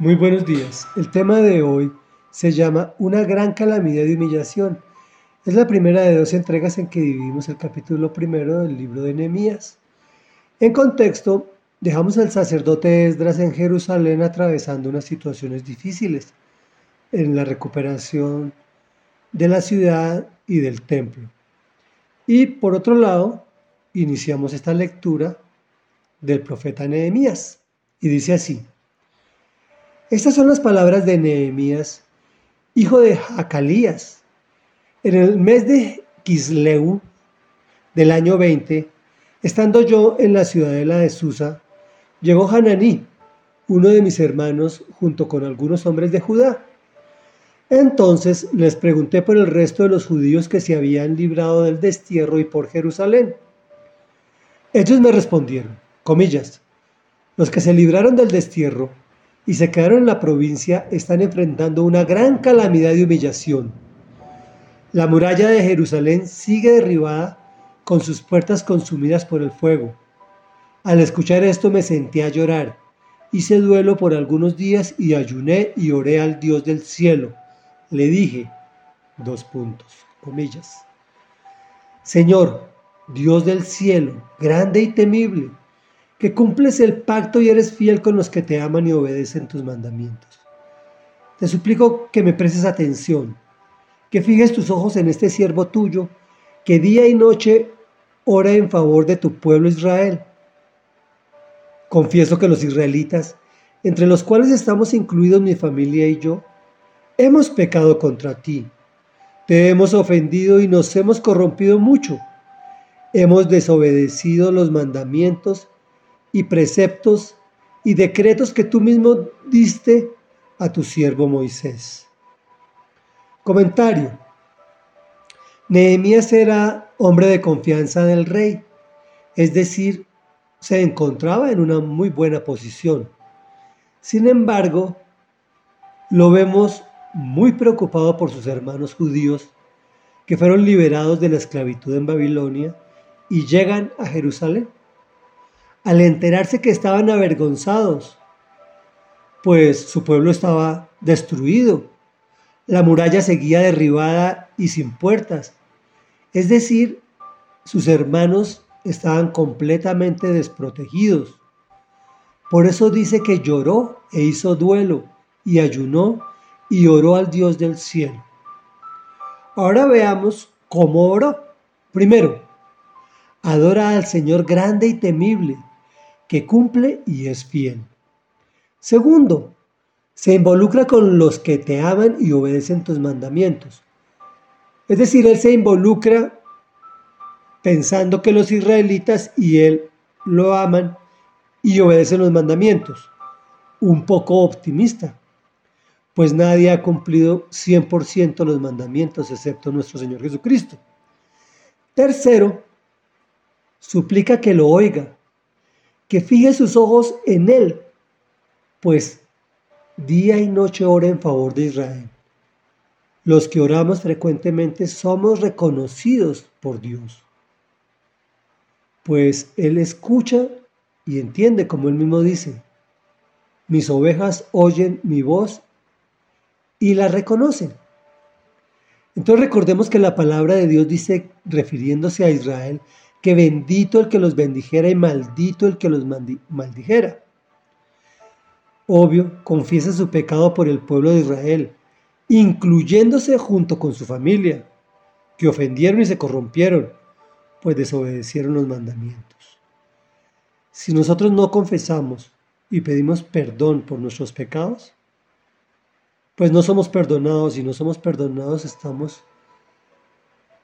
Muy buenos días. El tema de hoy se llama Una gran calamidad de humillación. Es la primera de dos entregas en que dividimos el capítulo primero del libro de Nehemías. En contexto, dejamos al sacerdote Esdras en Jerusalén atravesando unas situaciones difíciles en la recuperación de la ciudad y del templo. Y por otro lado, iniciamos esta lectura del profeta Nehemías y dice así: estas son las palabras de Nehemías, hijo de Jacalías. En el mes de Kisleu del año 20, estando yo en la ciudadela de Susa, llegó Hananí, uno de mis hermanos, junto con algunos hombres de Judá. Entonces les pregunté por el resto de los judíos que se habían librado del destierro y por Jerusalén. Ellos me respondieron, comillas, los que se libraron del destierro y se quedaron en la provincia están enfrentando una gran calamidad y humillación. La muralla de Jerusalén sigue derribada con sus puertas consumidas por el fuego. Al escuchar esto me senté a llorar. Hice duelo por algunos días y ayuné y oré al Dios del cielo. Le dije, dos puntos, comillas. Señor, Dios del cielo, grande y temible, que cumples el pacto y eres fiel con los que te aman y obedecen tus mandamientos. Te suplico que me prestes atención, que fijes tus ojos en este siervo tuyo, que día y noche ora en favor de tu pueblo Israel. Confieso que los israelitas, entre los cuales estamos incluidos mi familia y yo, hemos pecado contra ti. Te hemos ofendido y nos hemos corrompido mucho. Hemos desobedecido los mandamientos y preceptos y decretos que tú mismo diste a tu siervo Moisés. Comentario. Nehemías era hombre de confianza del rey, es decir, se encontraba en una muy buena posición. Sin embargo, lo vemos muy preocupado por sus hermanos judíos que fueron liberados de la esclavitud en Babilonia y llegan a Jerusalén al enterarse que estaban avergonzados, pues su pueblo estaba destruido, la muralla seguía derribada y sin puertas, es decir, sus hermanos estaban completamente desprotegidos. Por eso dice que lloró e hizo duelo y ayunó y oró al Dios del cielo. Ahora veamos cómo oró. Primero, adora al Señor grande y temible, que cumple y es fiel. Segundo, se involucra con los que te aman y obedecen tus mandamientos. Es decir, él se involucra pensando que los israelitas y él lo aman y obedecen los mandamientos. Un poco optimista, pues nadie ha cumplido 100% los mandamientos excepto nuestro Señor Jesucristo. Tercero, suplica que lo oiga, que fije sus ojos en Él, pues día y noche ora en favor de Israel. Los que oramos frecuentemente somos reconocidos por Dios, pues Él escucha y entiende, como Él mismo dice, mis ovejas oyen mi voz y la reconocen. Entonces recordemos que la palabra de Dios dice, refiriéndose a Israel, que bendito el que los bendijera y maldito el que los maldijera. Obvio, confiesa su pecado por el pueblo de Israel, incluyéndose junto con su familia, que ofendieron y se corrompieron, pues desobedecieron los mandamientos. Si nosotros no confesamos y pedimos perdón por nuestros pecados, pues no somos perdonados y no somos perdonados estamos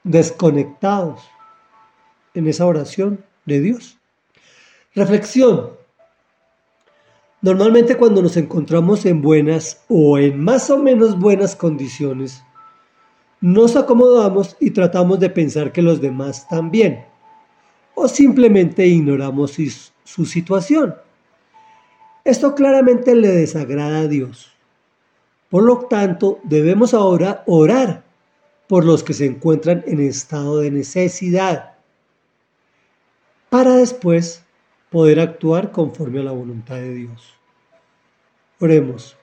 desconectados en esa oración de Dios. Reflexión. Normalmente cuando nos encontramos en buenas o en más o menos buenas condiciones, nos acomodamos y tratamos de pensar que los demás también, o simplemente ignoramos su situación. Esto claramente le desagrada a Dios. Por lo tanto, debemos ahora orar por los que se encuentran en estado de necesidad para después poder actuar conforme a la voluntad de Dios. Oremos.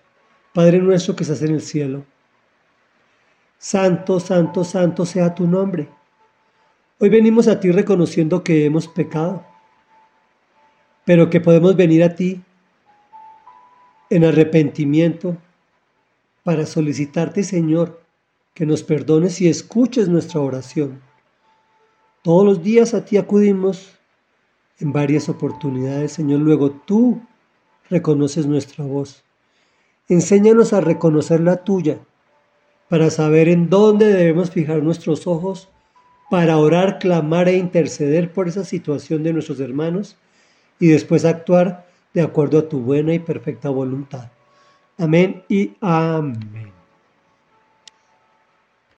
Padre nuestro que estás en el cielo, santo, santo, santo sea tu nombre. Hoy venimos a ti reconociendo que hemos pecado, pero que podemos venir a ti en arrepentimiento para solicitarte, Señor, que nos perdones y escuches nuestra oración. Todos los días a ti acudimos en varias oportunidades, Señor. Luego tú reconoces nuestra voz. Enséñanos a reconocer la tuya para saber en dónde debemos fijar nuestros ojos para orar, clamar e interceder por esa situación de nuestros hermanos y después actuar de acuerdo a tu buena y perfecta voluntad. Amén y amén.